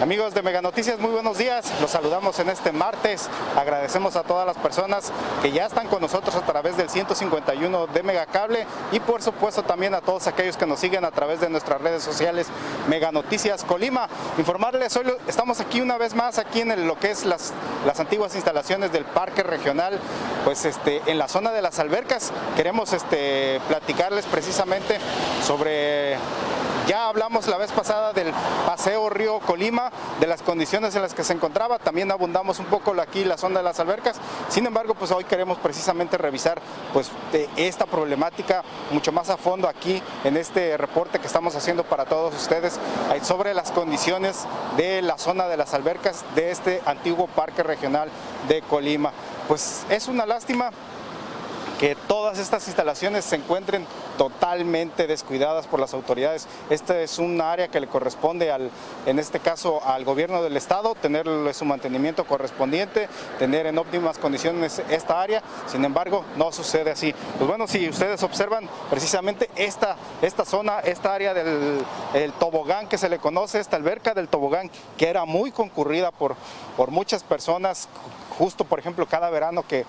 Amigos de Mega Noticias, muy buenos días. Los saludamos en este martes. Agradecemos a todas las personas que ya están con nosotros a través del 151 de Megacable y por supuesto también a todos aquellos que nos siguen a través de nuestras redes sociales Mega Noticias Colima. Informarles, hoy estamos aquí una vez más aquí en lo que es las, las antiguas instalaciones del Parque Regional, pues este, en la zona de las albercas. Queremos este, platicarles precisamente sobre ya hablamos la vez pasada del paseo Río Colima, de las condiciones en las que se encontraba, también abundamos un poco aquí la zona de las albercas, sin embargo pues hoy queremos precisamente revisar pues esta problemática mucho más a fondo aquí en este reporte que estamos haciendo para todos ustedes sobre las condiciones de la zona de las albercas de este antiguo parque regional de Colima. Pues es una lástima que todas estas instalaciones se encuentren totalmente descuidadas por las autoridades. Esta es un área que le corresponde, al, en este caso, al gobierno del estado, tenerle su mantenimiento correspondiente, tener en óptimas condiciones esta área, sin embargo, no sucede así. Pues bueno, si ustedes observan precisamente esta, esta zona, esta área del tobogán que se le conoce, esta alberca del tobogán, que era muy concurrida por, por muchas personas, justo por ejemplo cada verano que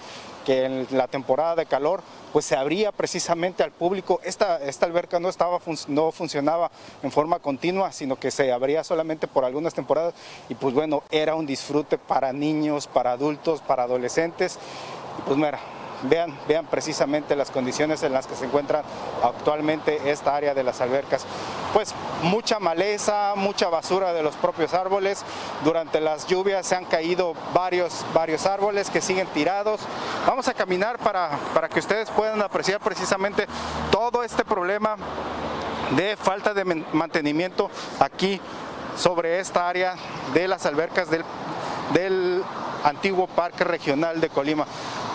que en la temporada de calor pues se abría precisamente al público. Esta, esta alberca no, estaba, no funcionaba en forma continua, sino que se abría solamente por algunas temporadas y pues bueno, era un disfrute para niños, para adultos, para adolescentes. Y pues mira, Vean, vean precisamente las condiciones en las que se encuentra actualmente esta área de las albercas. Pues mucha maleza, mucha basura de los propios árboles. Durante las lluvias se han caído varios, varios árboles que siguen tirados. Vamos a caminar para, para que ustedes puedan apreciar precisamente todo este problema de falta de mantenimiento aquí sobre esta área de las albercas del, del antiguo Parque Regional de Colima.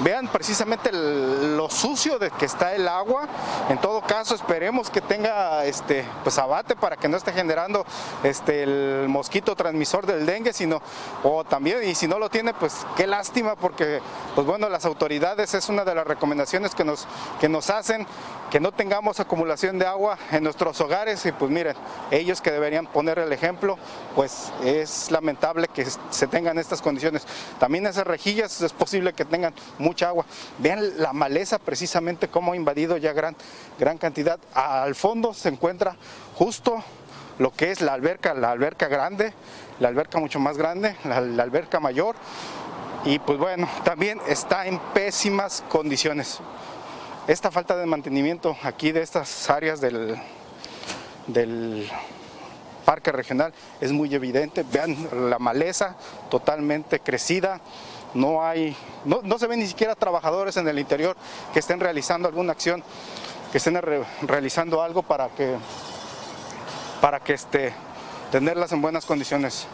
Vean precisamente lo sucio de que está el agua. En todo caso, esperemos que tenga este pues abate para que no esté generando este el mosquito transmisor del dengue, sino o también y si no lo tiene, pues qué lástima porque pues bueno, las autoridades es una de las recomendaciones que nos que nos hacen que no tengamos acumulación de agua en nuestros hogares y pues miren, ellos que deberían poner el ejemplo, pues es lamentable que se tengan estas condiciones. También esas rejillas es posible que tengan mucha agua. Vean la maleza precisamente cómo ha invadido ya gran, gran cantidad. Al fondo se encuentra justo lo que es la alberca, la alberca grande, la alberca mucho más grande, la, la alberca mayor. Y pues bueno, también está en pésimas condiciones. Esta falta de mantenimiento aquí de estas áreas del, del parque regional es muy evidente. Vean la maleza totalmente crecida, no hay, no, se ven ni siquiera trabajadores en el interior que estén realizando alguna acción, que estén realizando algo para que, para que este, tenerlas en buenas condiciones.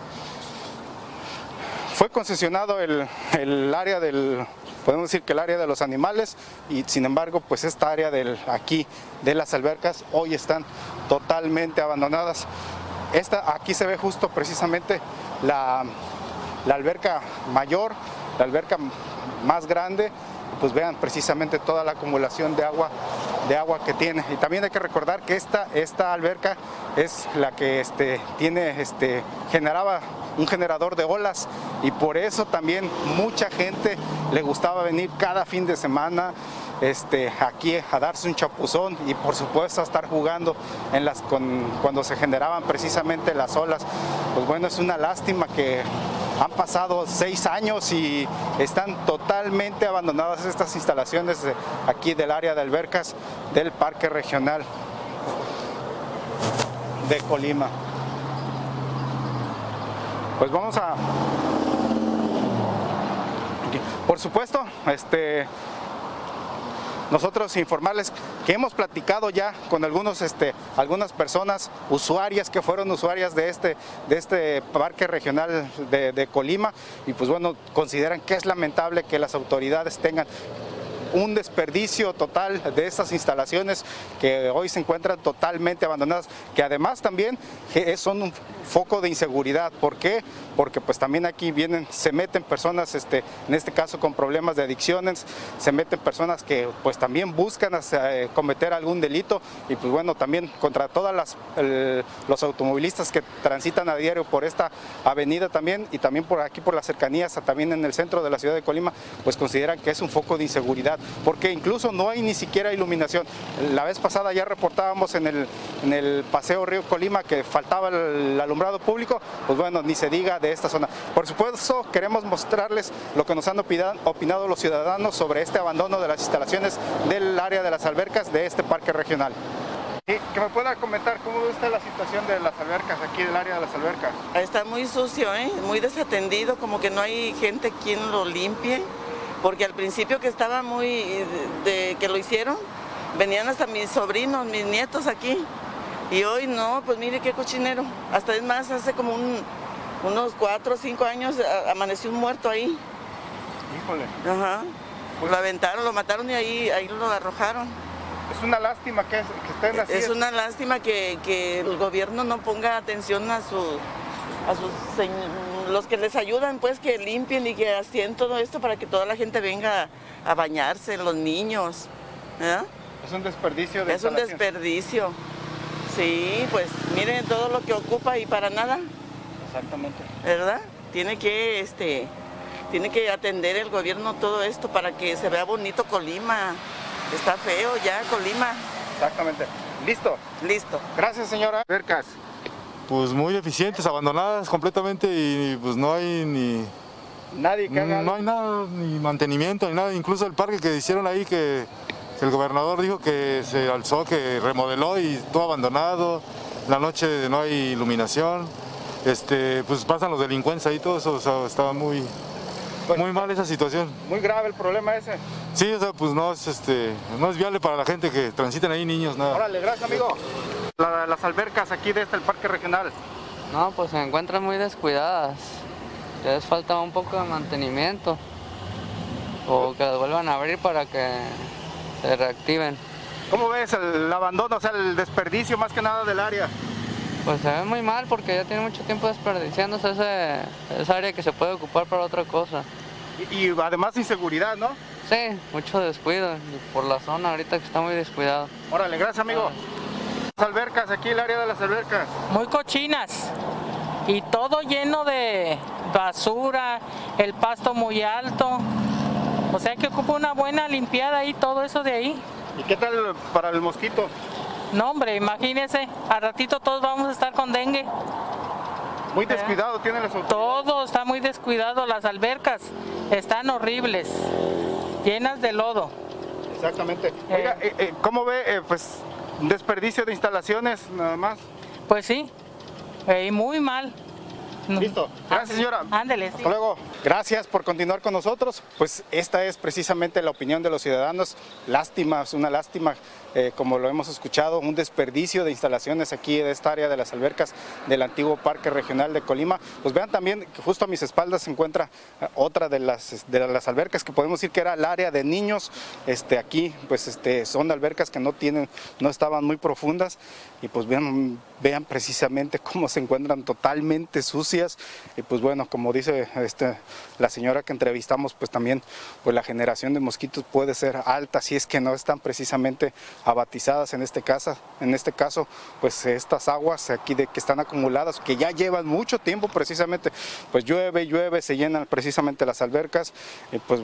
Fue concesionado el, el área del, podemos decir que el área de los animales y sin embargo pues esta área del, aquí de las albercas hoy están totalmente abandonadas. Esta, aquí se ve justo precisamente la, la alberca mayor la alberca más grande, pues vean precisamente toda la acumulación de agua, de agua que tiene. Y también hay que recordar que esta, esta alberca es la que este, tiene, este, generaba un generador de olas y por eso también mucha gente le gustaba venir cada fin de semana este, aquí a darse un chapuzón y por supuesto a estar jugando en las, cuando se generaban precisamente las olas. Pues bueno, es una lástima que han pasado seis años y están totalmente abandonadas estas instalaciones aquí del área de albercas del Parque Regional de Colima. Pues vamos a... Por supuesto, este, nosotros informarles que hemos platicado ya con algunos, este, algunas personas usuarias que fueron usuarias de este, de este parque regional de, de Colima y pues bueno, consideran que es lamentable que las autoridades tengan un desperdicio total de estas instalaciones que hoy se encuentran totalmente abandonadas, que además también son foco de inseguridad. ¿Por qué? Porque pues también aquí vienen, se meten personas, este, en este caso con problemas de adicciones, se meten personas que pues también buscan eh, cometer algún delito y pues bueno, también contra todas las los automovilistas que transitan a diario por esta avenida también y también por aquí por las cercanías, también en el centro de la ciudad de Colima, pues consideran que es un foco de inseguridad, porque incluso no hay ni siquiera iluminación. La vez pasada ya reportábamos en el, en el paseo Río Colima que faltaba el alumbrado público, pues bueno, ni se diga de esta zona. Por supuesto, queremos mostrarles lo que nos han opinado los ciudadanos sobre este abandono de las instalaciones del área de las albercas de este parque regional. que me pueda comentar cómo está la situación de las albercas, aquí del área de las albercas. Está muy sucio, ¿eh? muy desatendido, como que no hay gente quien lo limpie, porque al principio que estaba muy, de, que lo hicieron, venían hasta mis sobrinos, mis nietos aquí, y hoy no, pues mire qué cochinero. Hasta es más, hace como unos cuatro o cinco años amaneció un muerto ahí. Híjole. Ajá. Pues lo aventaron, lo mataron y ahí, ahí lo arrojaron. Es una lástima que, estén así. Es una lástima que, el gobierno no ponga atención a, su, a sus los que les ayudan, pues que limpien y que hacen todo esto para que toda la gente venga a bañarse, los niños. Es un desperdicio de Es un desperdicio. Sí, pues miren todo lo que ocupa y para nada. Exactamente. ¿Verdad? Tiene que, este, tiene que atender el gobierno todo esto para que se vea bonito Colima. Está feo ya Colima. Exactamente. ¿Listo? Listo. Gracias, señora. Vercas. Pues muy eficientes, abandonadas completamente y pues no hay ni... Nadie que No hay nada, ni mantenimiento, ni nada. Incluso el parque que hicieron ahí que el gobernador dijo que se alzó, que remodeló y todo abandonado, la noche no hay iluminación, este, pues pasan los delincuentes ahí, todo eso, estaba muy, pues, muy mal esa situación. Muy grave el problema ese. Sí, o sea, pues no es, este, no es viable para la gente que transiten ahí niños, nada. Órale, gracias amigo. las albercas aquí de este el parque regional. No, pues se encuentran muy descuidadas. Les falta un poco de mantenimiento. O que las vuelvan a abrir para que se reactiven. ¿Cómo ves el abandono, o sea, el desperdicio más que nada del área? Pues se ve muy mal porque ya tiene mucho tiempo desperdiciándose ese, esa área que se puede ocupar para otra cosa. Y, además inseguridad, ¿no? Sí, mucho descuido por la zona ahorita que está muy descuidado. Órale, gracias amigo. Las albercas, aquí el área de las albercas. Muy cochinas y todo lleno de basura, el pasto muy alto. O sea que ocupa una buena limpiada ahí, todo eso de ahí. ¿Y qué tal para el mosquito? No, hombre, imagínese, al ratito todos vamos a estar con dengue. Muy descuidado tienen las autoridades. Todo está muy descuidado, las albercas están horribles, llenas de lodo. Exactamente. Oiga, eh, eh, ¿cómo ve eh, pues desperdicio de instalaciones nada más? Pues sí, muy mal. Listo. Gracias, señora. Ándele. Hasta luego. Gracias por continuar con nosotros. Pues esta es precisamente la opinión de los ciudadanos. Lástima, es una lástima, eh, como lo hemos escuchado, un desperdicio de instalaciones aquí de esta área de las albercas del antiguo Parque Regional de Colima. Pues vean también que justo a mis espaldas se encuentra eh, otra de las, de las albercas que podemos decir que era el área de niños. Este, aquí pues este, son albercas que no, tienen, no estaban muy profundas y pues vean, vean precisamente cómo se encuentran totalmente sucias y pues bueno, como dice este, la señora que entrevistamos, pues también pues la generación de mosquitos puede ser alta si es que no están precisamente abatizadas en este caso, en este caso pues estas aguas aquí de que están acumuladas, que ya llevan mucho tiempo precisamente, pues llueve, llueve, se llenan precisamente las albercas, y pues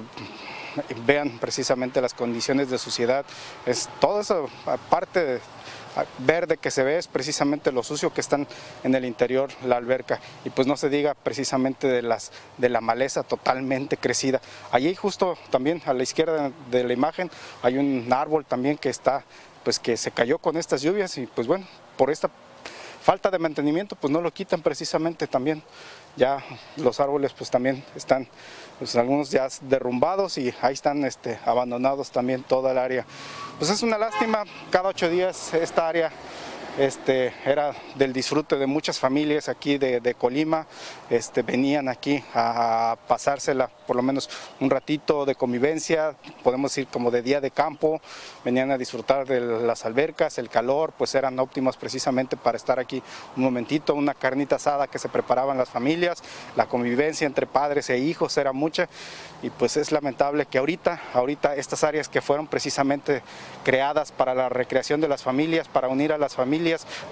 vean precisamente las condiciones de suciedad, es todo eso aparte de verde que se ve es precisamente lo sucio que están en el interior la alberca y pues no se diga precisamente de las de la maleza totalmente crecida. Allí justo también a la izquierda de la imagen hay un árbol también que está pues que se cayó con estas lluvias y pues bueno, por esta falta de mantenimiento pues no lo quitan precisamente también. Ya los árboles pues también están pues algunos ya derrumbados y ahí están este, abandonados también toda el área. Pues es una lástima, cada ocho días esta área este, era del disfrute de muchas familias aquí de, Colima, este, venían aquí a pasársela por lo menos un ratito de convivencia, podemos ir como de día de campo, venían a disfrutar de las albercas, el calor, pues eran óptimos precisamente para estar aquí un momentito, una carnita asada que se preparaban las familias, la convivencia entre padres e hijos era mucha. Y pues es lamentable que ahorita, ahorita estas áreas que fueron precisamente creadas para la recreación de las familias, para unir a las familias,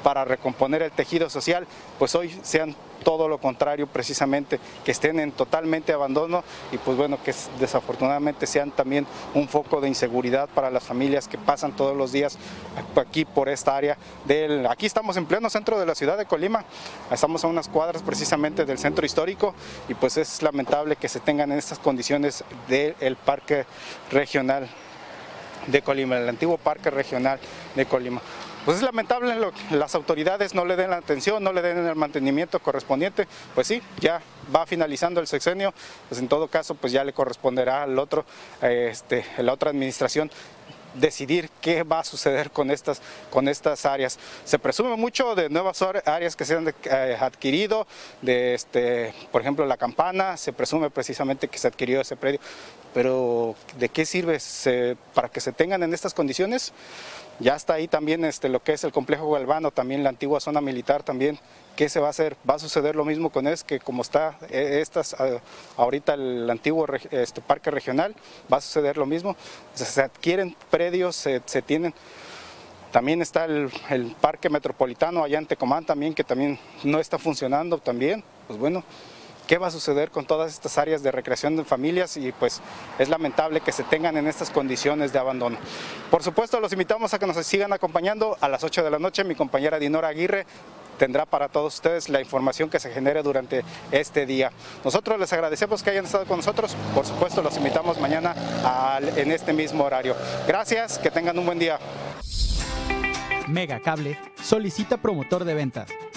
para recomponer el tejido social, pues hoy sean todo lo contrario precisamente, que estén en totalmente abandono y pues bueno, que desafortunadamente sean también un foco de inseguridad para las familias que pasan todos los días aquí por esta área. Aquí estamos en pleno centro de la ciudad de Colima, estamos a unas cuadras precisamente del centro histórico y pues es lamentable que se tengan en estas condiciones del parque regional de Colima, el antiguo parque regional de Colima. Pues es lamentable que las autoridades no le den la atención, no le den el mantenimiento correspondiente, pues sí, ya va finalizando el sexenio, pues en todo caso pues ya le corresponderá al otro, este, la otra administración decidir qué va a suceder con estas, con estas áreas. Se presume mucho de nuevas áreas que se han eh, adquirido, de este, por ejemplo la campana, se presume precisamente que se adquirió ese predio, pero ¿de qué sirve para que se tengan en estas condiciones? Ya está ahí también este, lo que es el complejo Galvano, también la antigua zona militar también. ¿Qué se va a hacer? Va a suceder lo mismo con es que como está eh, estas, ah, ahorita el antiguo este, parque regional, va a suceder lo mismo. se adquieren predios, se, tienen... También está el, el, parque metropolitano allá en Tecomán también, que también no está funcionando también. Pues bueno, qué va a suceder con todas estas áreas de recreación de familias y pues es lamentable que se tengan en estas condiciones de abandono. Por supuesto los invitamos a que nos sigan acompañando a las 8 de la noche, mi compañera Dinora Aguirre tendrá para todos ustedes la información que se genere durante este día. Nosotros les agradecemos que hayan estado con nosotros, por supuesto los invitamos mañana en este mismo horario. Gracias, que tengan un buen día. Mega Cable solicita promotor de ventas,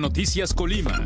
Noticias Colima.